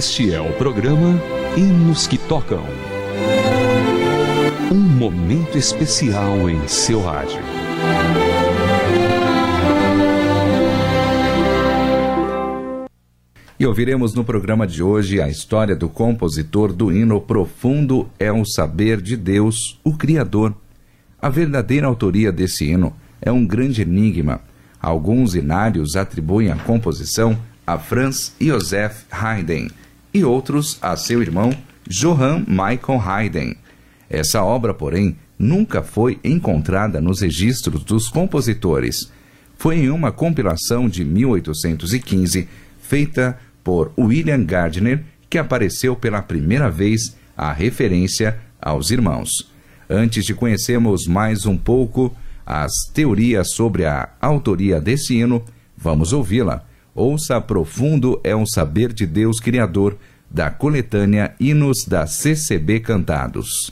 Este é o programa Hinos que Tocam. Um momento especial em seu rádio. E ouviremos no programa de hoje a história do compositor do hino Profundo é o Saber de Deus, o Criador. A verdadeira autoria desse hino é um grande enigma. Alguns hinários atribuem a composição a Franz Joseph Haydn e outros a seu irmão Johann Michael Haydn. Essa obra, porém, nunca foi encontrada nos registros dos compositores. Foi em uma compilação de 1815, feita por William Gardner, que apareceu pela primeira vez a referência aos irmãos. Antes de conhecermos mais um pouco as teorias sobre a autoria desse hino, vamos ouvi-la. Ouça Profundo é um Saber de Deus Criador, da coletânea Hinos da CCB Cantados.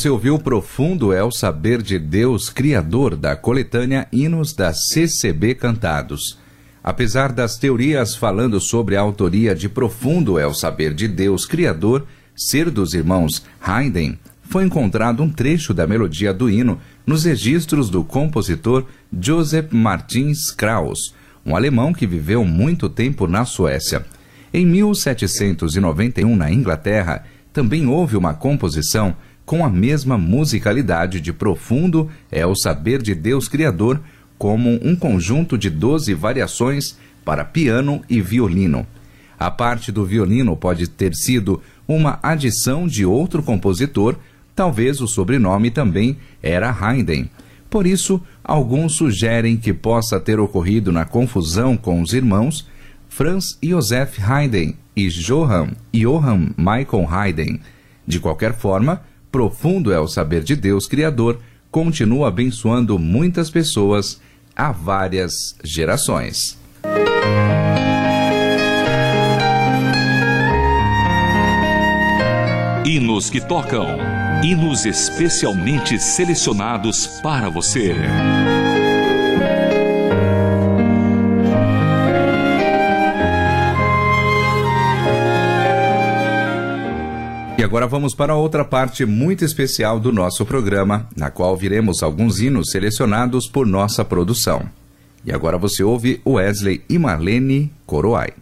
Você ouviu Profundo é o Saber de Deus, criador da coletânea Hinos da CCB Cantados. Apesar das teorias falando sobre a autoria de Profundo é o Saber de Deus, criador, ser dos irmãos Haydn, foi encontrado um trecho da melodia do hino nos registros do compositor Joseph Martins Krauss, um alemão que viveu muito tempo na Suécia. Em 1791, na Inglaterra, também houve uma composição com a mesma musicalidade de profundo é o saber de Deus Criador, como um conjunto de doze variações para piano e violino. A parte do violino pode ter sido uma adição de outro compositor, talvez o sobrenome também era Haydn. Por isso, alguns sugerem que possa ter ocorrido na confusão com os irmãos Franz Joseph Haydn e Johann Johann Michael Haydn. De qualquer forma, profundo é o saber de Deus Criador, continua abençoando muitas pessoas há várias gerações. Hinos que tocam Hinos especialmente selecionados para você. Agora vamos para outra parte muito especial do nosso programa, na qual viremos alguns hinos selecionados por nossa produção. E agora você ouve Wesley e Marlene Coroai.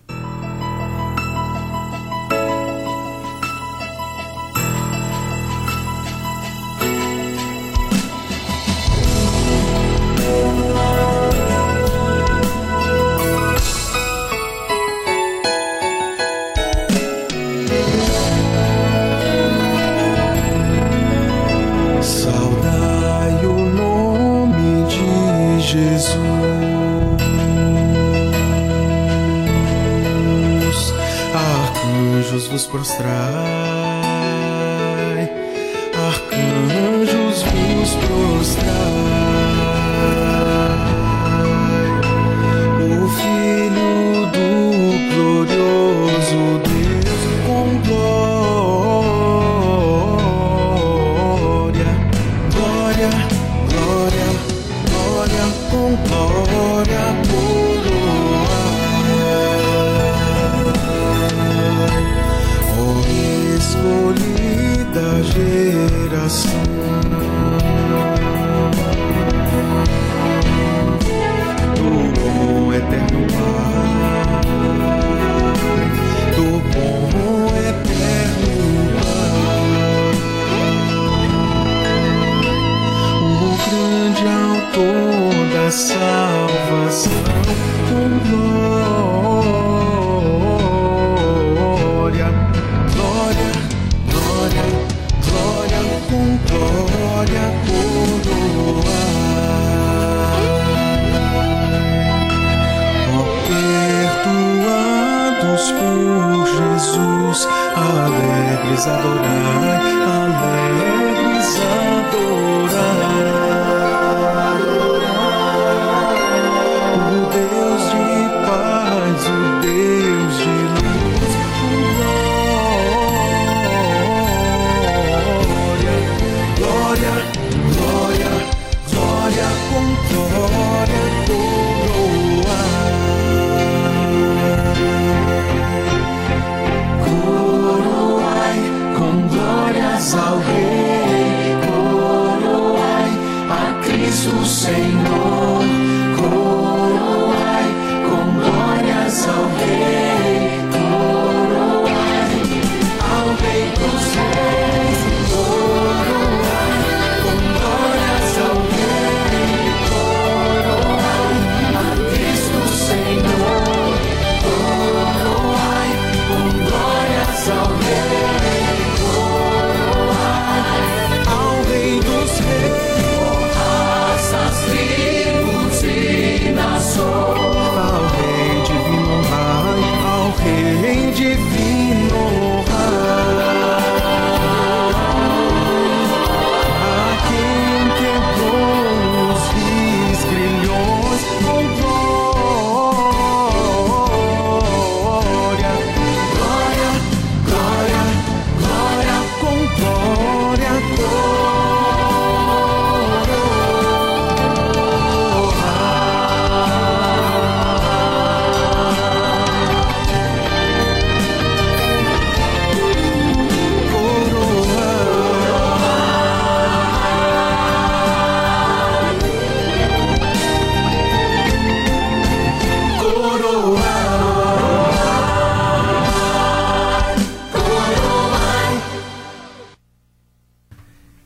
Jesus, a cujos vos prostrar.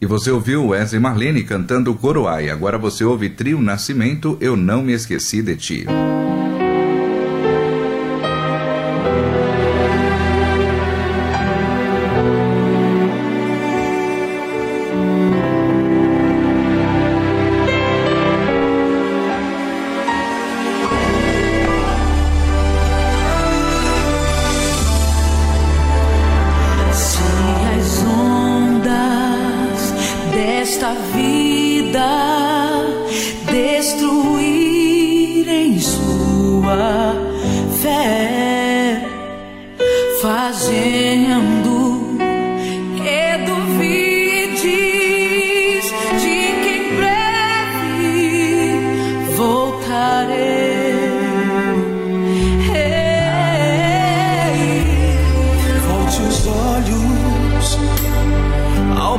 Você ouviu Wesley Marlene cantando Coroai. Agora você ouve Trio Nascimento, Eu Não Me Esqueci de Ti.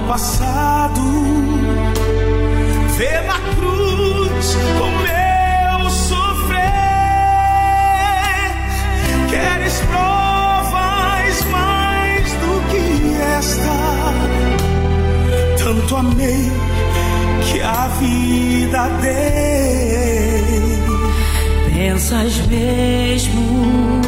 passado. Vê na cruz o meu sofrer. Queres provas mais do que esta? Tanto amei que a vida dei. Pensas mesmo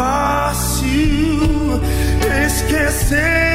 fácil esquecer.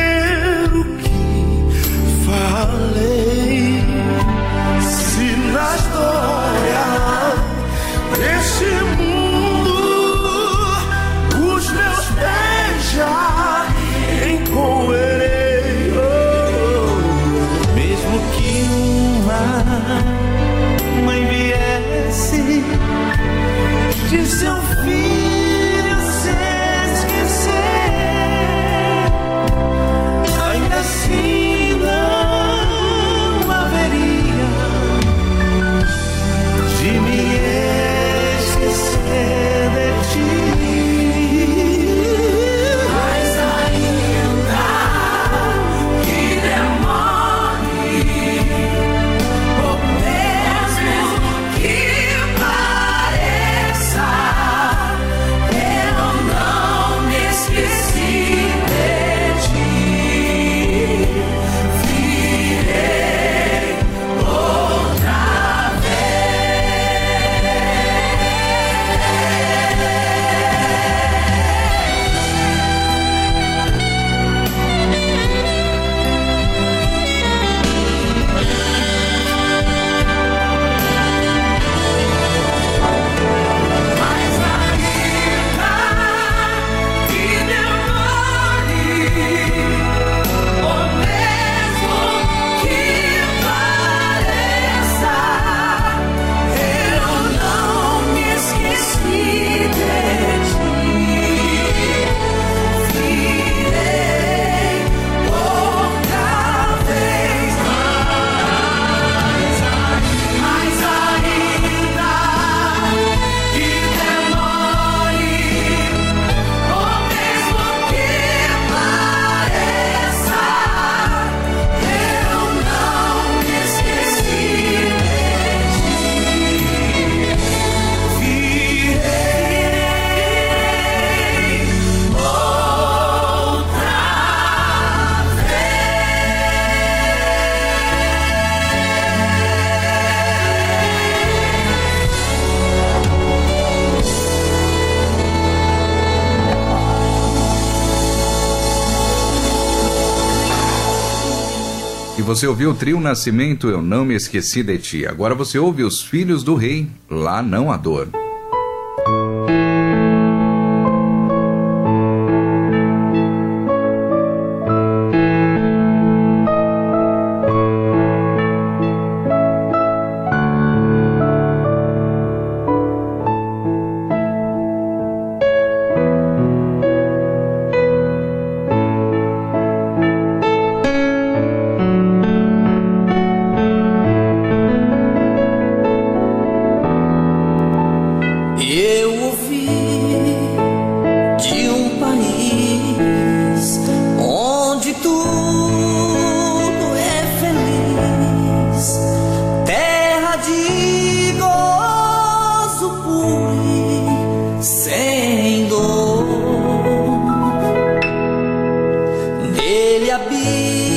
Você ouviu o trio Nascimento, Eu Não Me Esqueci de Ti. Agora você ouve Os Filhos do Rei, Lá Não Há Dor. be?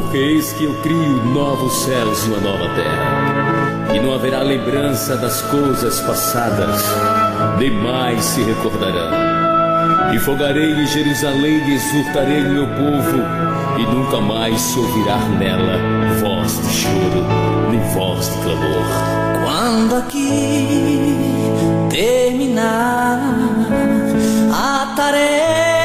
Porque eis que eu crio novos céus e uma nova terra, e não haverá lembrança das coisas passadas, nem mais se recordarão. E fogarei em Jerusalém e exultarei meu povo, e nunca mais se ouvirá nela voz de choro, nem voz de clamor. Quando aqui terminar a tarefa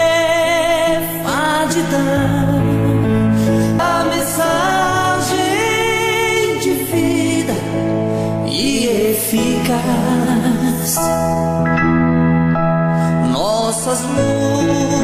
nossas lutas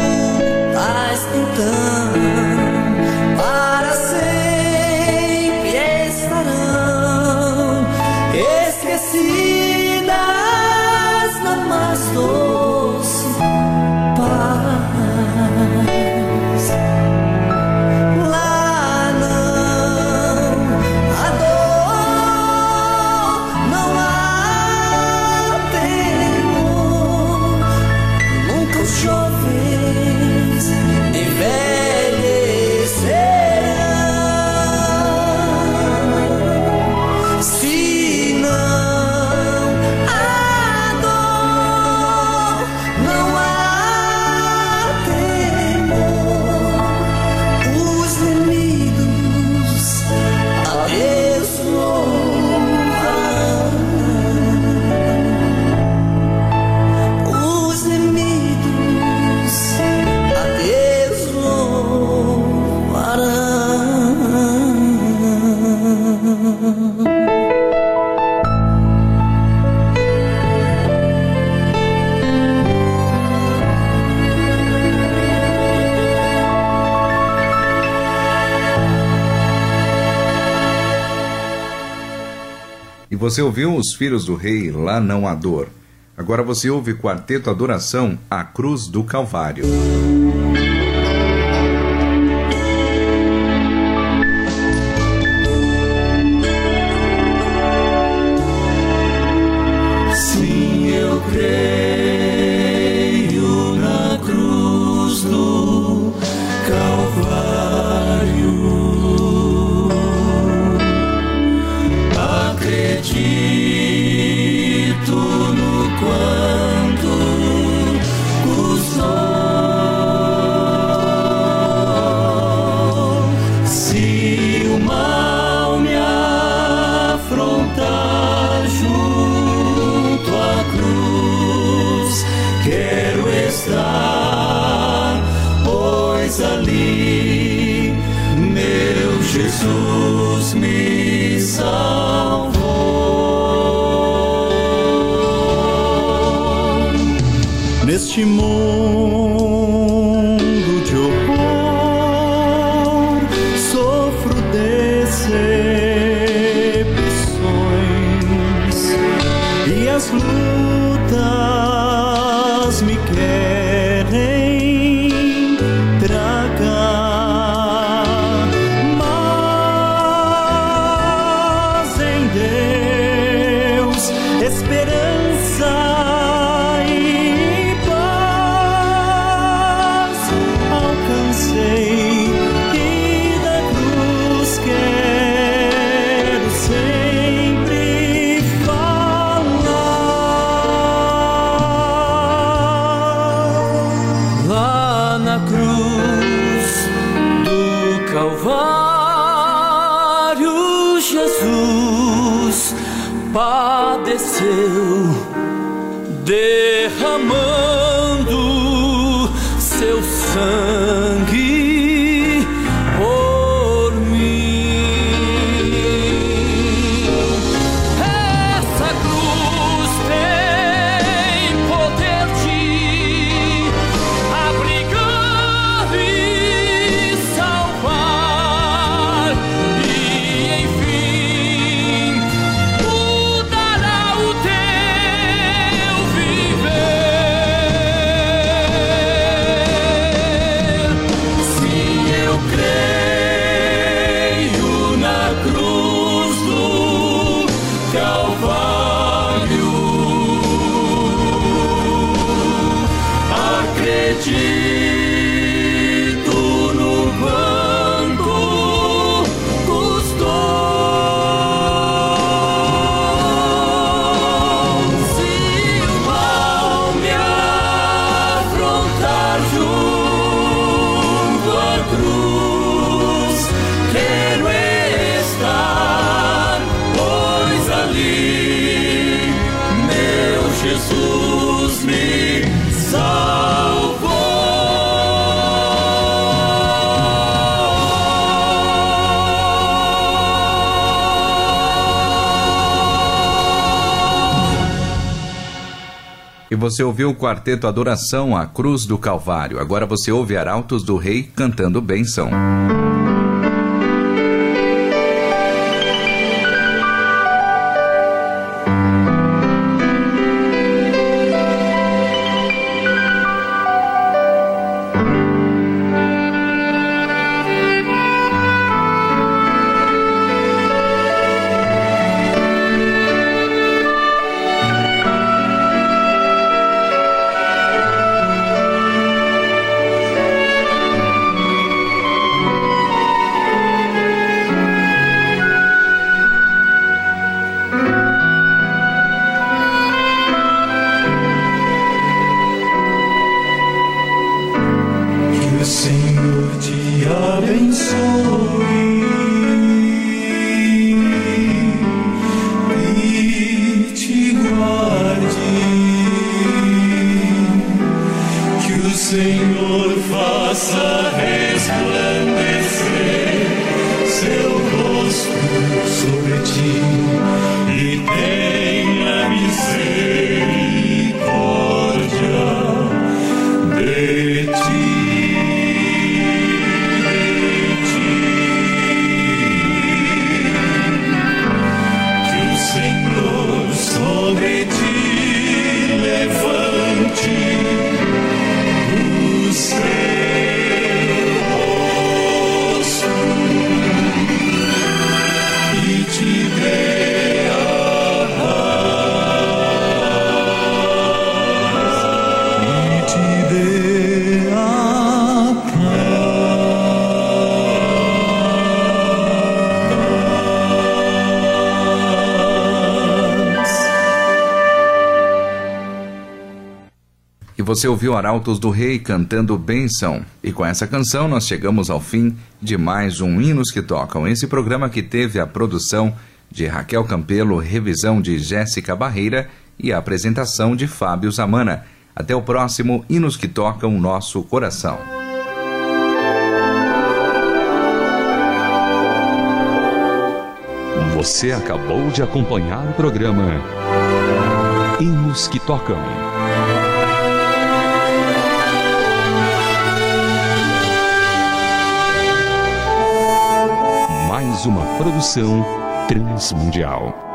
você ouviu os filhos do rei Lá Não Há Dor. Agora você ouve Quarteto Adoração, A Cruz do Calvário. Cruz, você ouviu o quarteto Adoração à Cruz do Calvário. Agora você ouve Arautos do Rei cantando Bênção. Você ouviu Arautos do Rei cantando Bênção. E com essa canção nós chegamos ao fim de mais um Hinos que Tocam. Esse programa que teve a produção de Raquel Campelo, revisão de Jéssica Barreira e a apresentação de Fábio Zamana. Até o próximo Hinos que Tocam Nosso Coração. Você acabou de acompanhar o programa Hinos que Tocam. Uma produção transmundial.